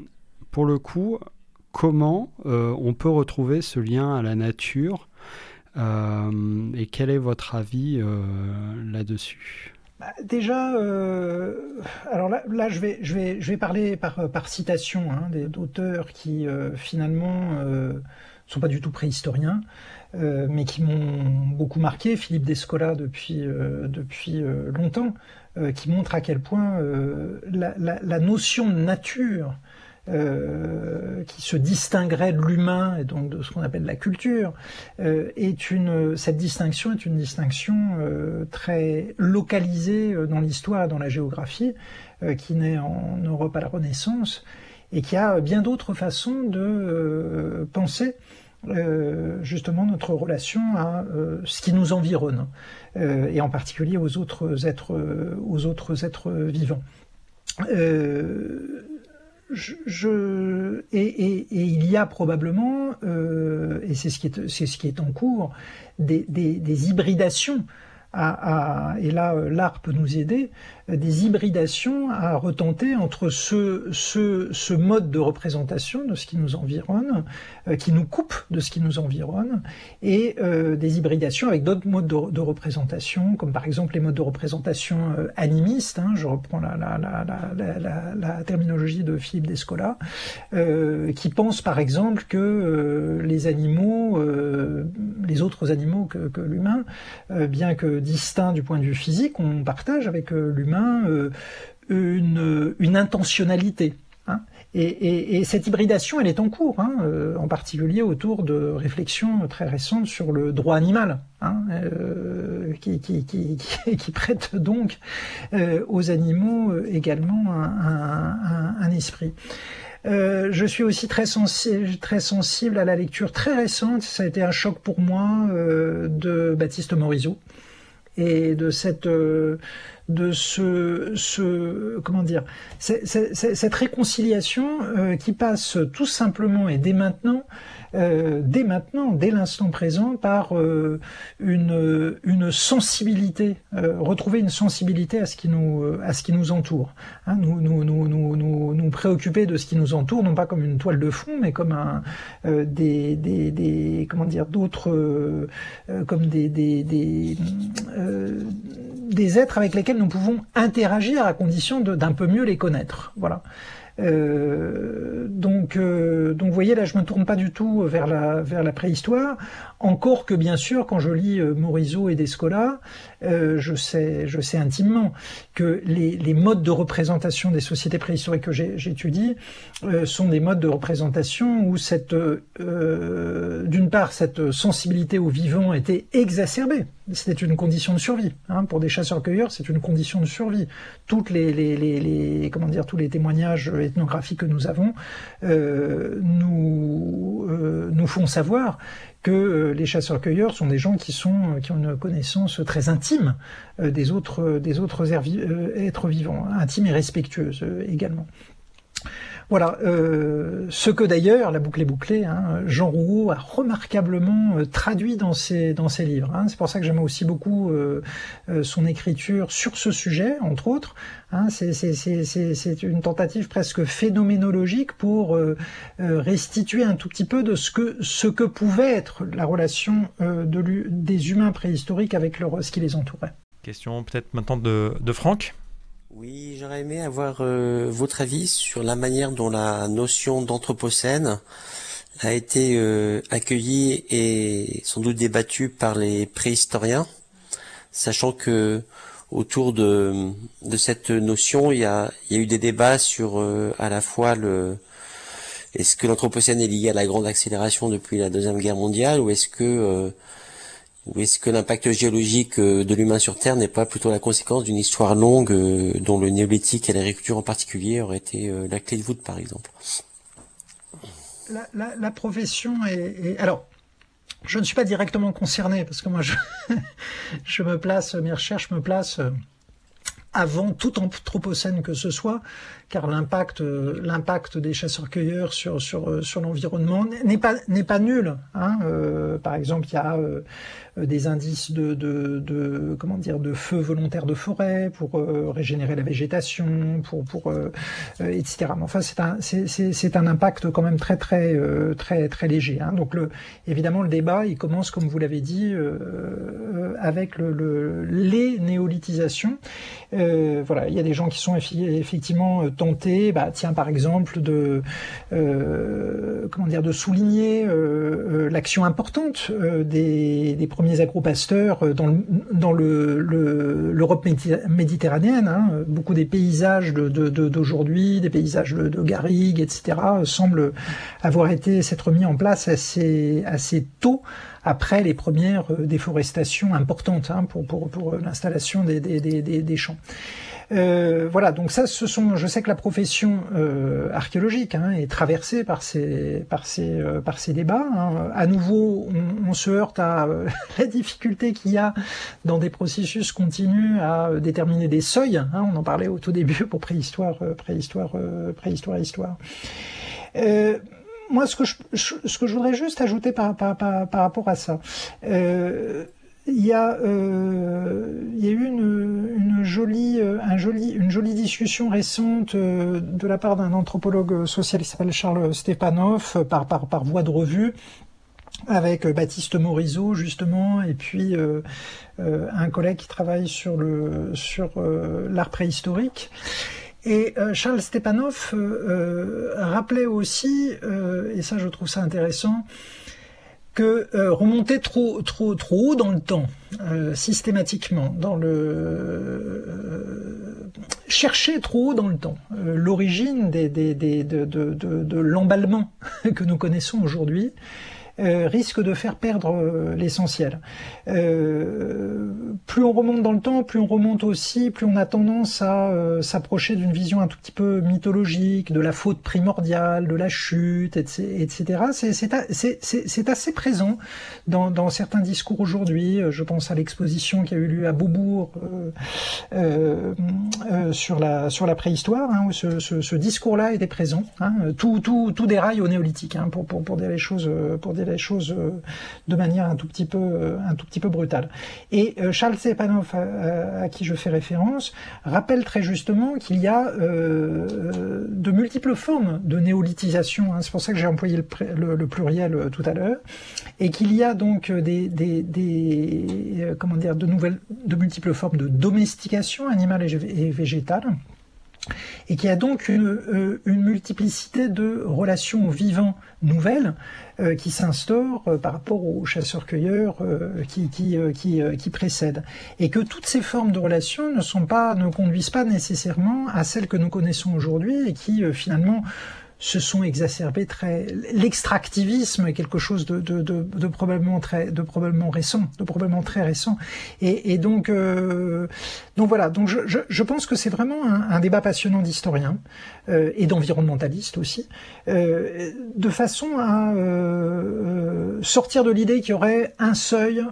pour le coup, comment on peut retrouver ce lien à la nature et quel est votre avis là-dessus? Bah, Déjà, alors là, là, je, vais, je, vais, je vais parler par, par citation hein, d'auteurs qui finalement sont pas du tout préhistoriens, euh, mais qui m'ont beaucoup marqué. Philippe Descola depuis euh, depuis euh, longtemps, qui montre à quel point la, notion de nature qui se distinguerait de l'humain et donc de ce qu'on appelle la culture, est une cette distinction est une distinction très localisée dans l'histoire dans la géographie, qui naît en Europe à la Renaissance et qui a bien d'autres façons de penser euh, justement notre relation à euh, ce qui nous environne euh, et en particulier aux autres êtres, vivants. Et, il y a probablement, et c'est ce, qui est, en cours, des hybridations et là l'art peut nous aider, des hybridations à retenter entre ce, mode de représentation de ce qui nous environne, qui nous coupe de ce qui nous environne, et des hybridations avec d'autres modes de, représentation, comme par exemple les modes de représentation animistes. Hein, je reprends la, terminologie de Philippe Descola, qui pense par exemple que les animaux, les autres animaux que l'humain, bien que distincts du point de vue physique, on partage avec l'humain euh, une, une, intentionnalité. Hein. Et, cette hybridation, elle est en cours, hein, euh, en particulier autour de réflexions très récentes sur le droit animal, hein, euh, qui, prête donc aux animaux également un, esprit. je suis aussi très sensible à la lecture très récente, ça a été un choc pour moi, de Baptiste Morisot et de cette de ce, ce comment dire cette réconciliation euh, qui passe tout simplement et dès maintenant euh, dès maintenant, dès l'instant présent, par euh, une, une sensibilité, retrouver une sensibilité à ce qui nous, à ce qui nous entoure. Hein, nous, nous, nous, nous, nous, préoccuper de ce qui nous entoure, non pas comme une toile de fond, mais comme un, des, des, des, comment dire, d'autres, comme des, des, des, des êtres avec lesquels nous pouvons interagir à condition d'un peu mieux les connaître. Voilà. Euh, donc, vous voyez, là, je me tourne pas du tout vers la préhistoire. Encore que, bien sûr, quand je lis euh, Morisot et Descola, euh, je sais, je sais intimement que les, modes de représentation des sociétés préhistoriques que j'étudie euh, sont des modes de représentation où cette, d'une part, cette sensibilité au vivant était exacerbée. C'était une condition de survie. Hein. Pour des chasseurs-cueilleurs, c'est une condition de survie. Toutes les, comment dire, tous les témoignages ethnographiques que nous avons euh, nous, euh, nous font savoir que euh, les chasseurs-cueilleurs sont des gens qui sont qui ont une connaissance très intime des autres des autres êtres vivants, intime et respectueuse également. Voilà, euh, ce que d'ailleurs, la boucle est bouclée, hein, Jean Rouault a remarquablement euh, traduit dans ses, livres. Hein. C'est pour ça que j'aime aussi beaucoup euh, son écriture sur ce sujet, entre autres. Hein. C'est une tentative presque phénoménologique pour restituer un tout petit peu de ce que, ce que pouvait être la relation de, des humains préhistoriques avec leur, ce qui les entourait. Question peut-être maintenant de Franck. Oui, j'aurais aimé avoir euh, votre avis sur la manière dont la notion d'anthropocène a été euh, accueillie et sans doute débattue par les préhistoriens, sachant que autour de, cette notion, il y a, il y a eu des débats sur euh, à la fois le est-ce que l'anthropocène est lié à la grande accélération depuis la deuxième guerre mondiale ou est-ce que ou est-ce que l'impact géologique euh, de l'humain sur Terre n'est pas plutôt la conséquence d'une histoire longue euh, dont le néolithique et l'agriculture en particulier auraient été euh, la clé de voûte, par exemple? La, profession est, Alors, je ne suis pas directement concerné parce que moi, je, je me place, mes recherches me placent avant tout anthropocène que ce soit, car l'impact l'impact des chasseurs-cueilleurs sur sur sur l'environnement n'est pas n'est pas nul. Hein. par exemple, il y a euh, des indices de, de, de, comment dire de feu volontaire de forêt pour euh, régénérer la végétation, pour pour euh, etc. Mais enfin, c'est un c'est un impact quand même très très très très léger. Hein. Donc le évidemment le débat il commence comme vous l'avez dit avec le, le, les néolithisations. Voilà, il y a des gens qui sont effectivement tentés, bah tiens par exemple de comment dire de souligner l'action importante des, premiers agropasteurs euh, dans, dans l'Europe le, méditerranéenne. Hein. Beaucoup des paysages d'aujourd'hui, de, des paysages de, garrigues, etc., semblent avoir été s'être mis en place assez tôt après les premières euh, déforestations importantes hein, pour, pour, pour l'installation des, des, des, des champs. Euh, voilà, donc ça, ce sont. Je sais que la profession euh, archéologique hein, est traversée par ces par ces euh, par ces débats. Hein. À nouveau, on, on, se heurte à euh, la difficulté qu'il y a dans des processus continus à déterminer des seuils. Hein. On en parlait au tout début pour préhistoire, préhistoire, préhistoire, histoire. Moi, ce que je, ce que je voudrais juste ajouter par par, par, par rapport à ça il y a, il y a eu une, une jolie, un joli, une jolie discussion récente de la part d'un anthropologue social qui s'appelle Charles Stepanov par, par, par voie de revue avec Baptiste Morisot justement et puis euh, euh, un collègue qui travaille sur le sur euh, l'art préhistorique. Et Charles Stepanov rappelait aussi, et ça je trouve ça intéressant, que remonter trop trop trop haut dans le temps, systématiquement, chercher trop haut dans le temps, l'origine des, des, des, de, de, de, de l'emballement que nous connaissons aujourd'hui, euh, risque de faire perdre euh, l'essentiel. Euh, plus on remonte dans le temps, plus on remonte aussi, plus on a tendance à s'approcher d'une vision un tout petit peu mythologique, de la faute primordiale, de la chute, etc. C'est assez présent dans, certains discours aujourd'hui. Je pense à l'exposition qui a eu lieu à Beaubourg sur, la, sur la préhistoire, hein, où ce, discours-là était présent. Hein. Tout, tout, tout déraille au néolithique, hein, pour, pour, pour dire les choses, pour les choses euh, de manière un tout petit peu, euh, brutale. Et euh, Charles Stepanov, à, qui je fais référence, rappelle très justement qu'il y a de multiples formes de néolithisation. Hein. C'est pour ça que j'ai employé le, pluriel tout à l'heure, et qu'il y a donc des, comment dire, de nouvelles, de multiples formes de domestication animale et végétale et qui a donc une, euh, une, multiplicité de relations vivants nouvelles euh, qui s'instaurent euh, par rapport aux chasseurs-cueilleurs qui, qui, qui, qui, précèdent. Et que toutes ces formes de relations ne, sont pas, ne conduisent pas nécessairement à celles que nous connaissons aujourd'hui et qui finalement se sont exacerbés très. L'extractivisme est quelque chose de, de, de, de, probablement très, de probablement récent, de probablement très récent. Et, et donc, euh, donc voilà. Donc je, je, je pense que c'est vraiment un, un, débat passionnant d'historiens euh, et d'environnementalistes aussi, euh, de façon à euh, sortir de l'idée qu'il y aurait un seuil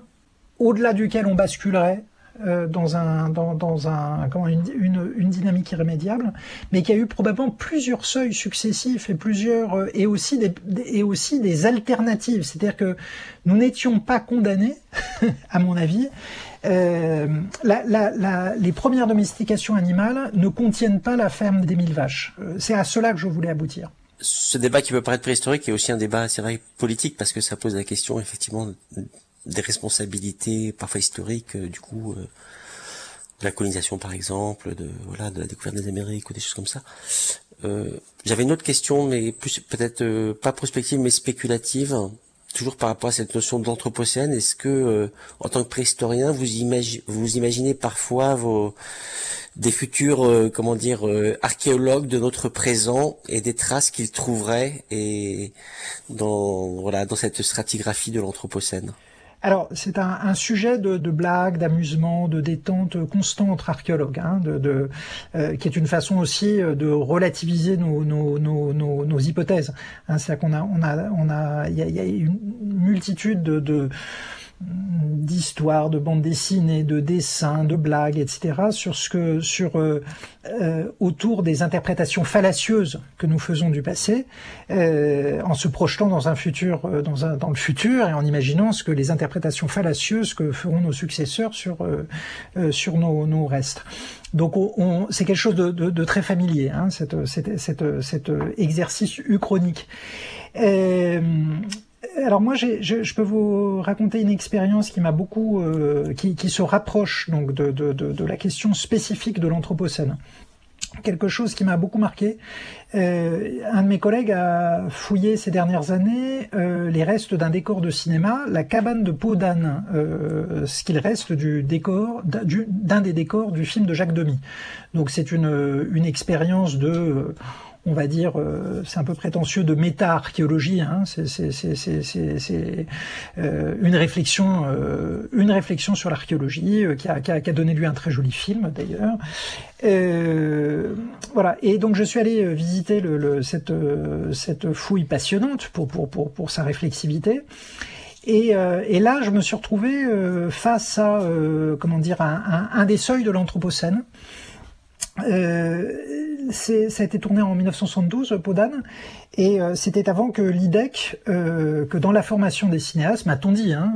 au-delà duquel on basculerait euh, dans un dans, un comment une, une, une, dynamique irrémédiable, mais qui a eu probablement plusieurs seuils successifs et plusieurs euh, et aussi des, et aussi des alternatives. C'est-à-dire que nous n'étions pas condamnés, à mon avis. Euh, les premières domestications animales ne contiennent pas la ferme des mille vaches. C'est à cela que je voulais aboutir ce débat qui peut paraître préhistorique est aussi un débat, c'est vrai, politique, parce que ça pose la question, effectivement, des responsabilités parfois historiques euh, du coup euh, de la colonisation par exemple de voilà de la découverte des Amériques ou des choses comme ça. Euh, j'avais une autre question mais plus peut-être pas prospective mais spéculative toujours par rapport à cette notion d'anthropocène. Est-ce que en tant que préhistorien vous imaginez vous imaginez parfois vos des futurs comment dire archéologues de notre présent et des traces qu'ils trouveraient et dans voilà dans cette stratigraphie de l'anthropocène? Alors, c'est un, sujet de, de blague, d'amusement, de détente constant entre archéologues, hein, euh, qui est une façon aussi euh, de relativiser nos, hypothèses. Hein, C'est-à-dire qu'on a, y a, une multitude de, de d'histoires, de bandes dessinées, de dessins, de blagues, etc. sur ce que, sur euh, euh, autour des interprétations fallacieuses que nous faisons du passé, euh, en se projetant dans un futur, euh, dans un dans le futur et en imaginant ce que les interprétations fallacieuses que feront nos successeurs sur euh, euh, sur nos, nos restes. Donc on, on, c'est quelque chose de, de, de très familier, hein, cette, cette, cette, cet exercice uchronique. Euh, alors moi, je, je, peux vous raconter une expérience qui m'a beaucoup, euh, qui, qui, se rapproche donc de, de, de, de la question spécifique de l'anthropocène quelque chose qui m'a beaucoup marqué. Euh, un de mes collègues a fouillé ces dernières années euh, les restes d'un décor de cinéma, la cabane de peau d'âne, euh, ce qu'il reste du décor, d'un des décors du film de Jacques Demy. Donc c'est une, une expérience de on va dire, euh, c'est un peu prétentieux de méta-archéologie. Hein, c'est euh, une réflexion, euh, une réflexion sur l'archéologie qui a, qui, a, a, donné à un très joli film d'ailleurs. voilà. Et donc je suis allé visiter cette, fouille passionnante pour, sa réflexivité. Et, euh, là, je me suis retrouvé euh, face à, euh, comment dire, un, un, des seuils de l'anthropocène. Ça a été tourné en 1972, Podane, et c'était avant que l'IDEC, que dans la formation des cinéastes, m'a-t-on dit, hein,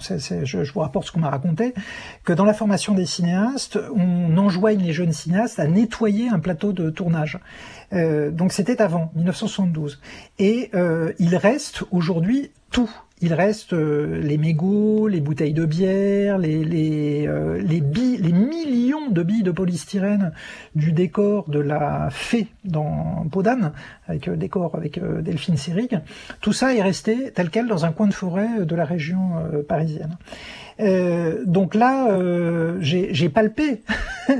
je, je, vous rapporte ce qu'on m'a raconté, que dans la formation des cinéastes, on enjoigne les jeunes cinéastes à nettoyer un plateau de tournage. donc c'était avant, 1972. Et il reste aujourd'hui tout il reste euh, les mégots, les bouteilles de bière, euh, les millions de billes de polystyrène du décor de la fée dans Podane, avec euh, décor avec Delphine Seyrig. Tout ça est resté tel quel dans un coin de forêt de la région parisienne. Euh, donc là, euh, j'ai palpé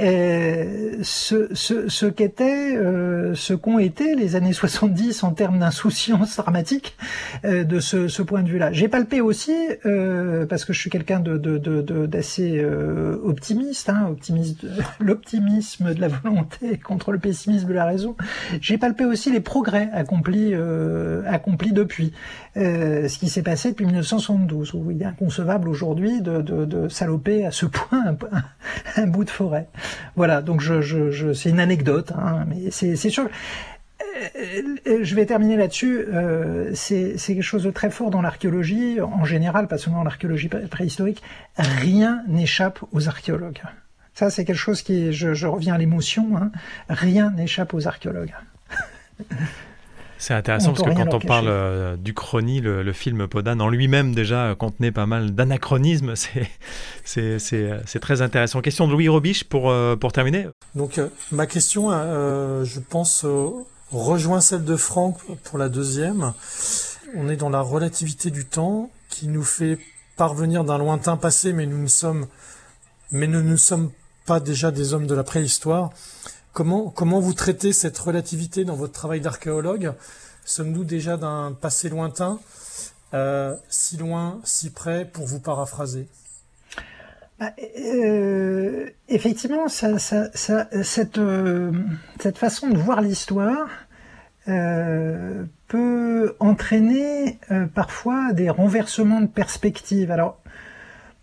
euh, ce, ce, ce qu'était, euh, ce qu'ont été les années 70 en termes d'insouciance dramatique de ce, ce, point de vue-là. J'ai palpé aussi, parce que je suis quelqu'un d'assez de, de, optimiste, hein, optimiste l'optimisme de la volonté contre le pessimisme de la raison. J'ai palpé aussi les progrès accomplis, accomplis depuis. ce qui s'est passé depuis 1972, où il est inconcevable aujourd'hui de, saloper à ce point un, bout de forêt. Voilà, donc je, c'est une anecdote, hein, mais c'est sûr. Euh, euh, je vais terminer là-dessus. Euh, c'est quelque chose de très fort dans l'archéologie, en général, pas seulement en archéologie préhistorique. Rien n'échappe aux archéologues. Ça, c'est quelque chose qui, je, reviens à l'émotion, hein. rien n'échappe aux archéologues. C'est intéressant parce que quand on parle euh, du Chrony, le, film Podane en lui-même déjà euh, contenait pas mal d'anachronismes. C'est très intéressant. Question de Louis Robiche pour, euh, pour terminer. Donc ma question, je pense, rejoint celle de Franck pour la deuxième. On est dans la relativité du temps qui nous fait parvenir d'un lointain passé, mais nous ne sommes, mais nous ne sommes pas déjà des hommes de la préhistoire. Comment, vous traitez cette relativité dans votre travail d'archéologue? Sommes-nous déjà d'un passé lointain, euh, si loin, si près, pour vous paraphraser? Bah, euh, Effectivement, ça, ça, cette, euh, façon de voir l'histoire euh, peut entraîner euh, parfois des renversements de perspective.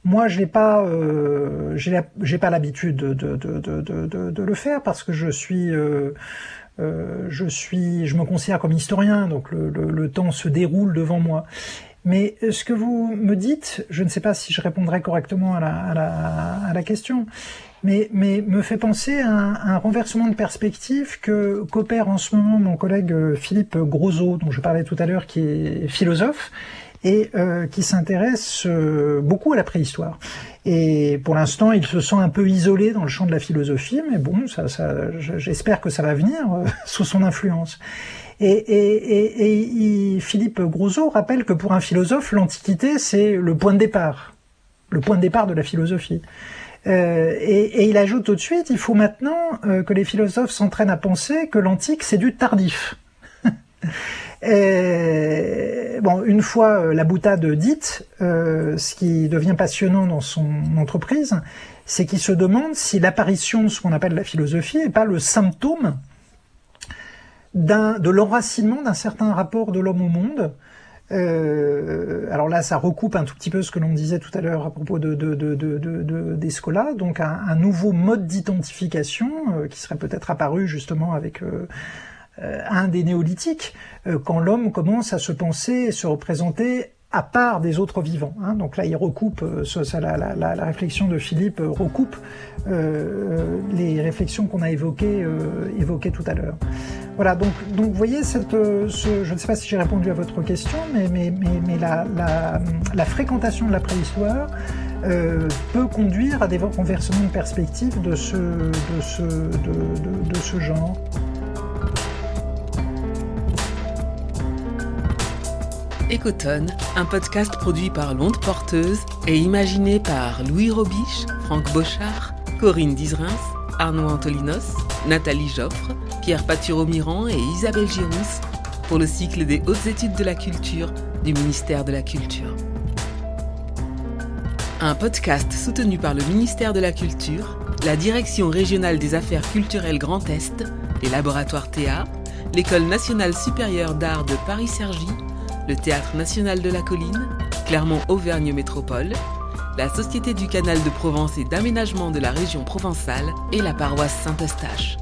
Moi, je n'ai pas, euh, j'ai pas l'habitude de, de, de, de, le faire parce que je suis, euh, euh, je suis, je me considère comme historien, donc le, le, temps se déroule devant moi. Mais ce que vous me dites, je ne sais pas si je répondrai correctement à la, à la, à la question, mais, mais me fait penser à un, renversement de perspective que qu'opère en ce moment mon collègue Philippe Grosot, dont je parlais tout à l'heure, qui est philosophe et euh, qui s'intéresse euh, beaucoup à la préhistoire. Et pour l'instant, il se sent un peu isolé dans le champ de la philosophie, mais bon, ça, j'espère que ça va venir euh, sous son influence. Et, Philippe Grosot rappelle que pour un philosophe, l'Antiquité, c'est le point de départ, le point de départ de la philosophie. Et, il ajoute tout de suite, il faut maintenant que les philosophes s'entraînent à penser que l'antique, c'est du tardif. Et, bon, une fois euh, la boutade dite, euh, ce qui devient passionnant dans son entreprise, c'est qu'il se demande si l'apparition de ce qu'on appelle la philosophie n'est pas le symptôme de l'enracinement d'un certain rapport de l'homme au monde. Euh, alors là, ça recoupe un tout petit peu ce que l'on disait tout à l'heure à propos de, de, de, de des scolas, donc un, nouveau mode d'identification euh, qui serait peut-être apparu justement avec euh, euh, un des néolithiques, euh, quand l'homme commence à se penser et se représenter à part des autres vivants. Hein. Donc là, il recoupe, euh, ça, la, réflexion de Philippe recoupe euh, les réflexions qu'on a évoquées, euh, tout à l'heure. Voilà, donc, vous voyez, je ne sais pas si j'ai répondu à votre question, mais, la, fréquentation de la préhistoire euh, peut conduire à des renversements de perspective de ce genre. Ecotone, un podcast produit par L'Onde Porteuse et imaginé par Louis Robiche, Franck Bochard, Corinne Dizrins, Arnaud Antolinos, Nathalie Joffre, Pierre Paturo-Miran et Isabelle Girousse pour le cycle des hautes études de la culture du ministère de la Culture. Un podcast soutenu par le ministère de la Culture, la Direction régionale des affaires culturelles Grand Est, les laboratoires Théa, l'École nationale supérieure d'art de Paris-Cergy le Théâtre national de la colline, Clermont-Auvergne Métropole, la Société du canal de Provence et d'aménagement de la région provençale et la paroisse Saint-Eustache.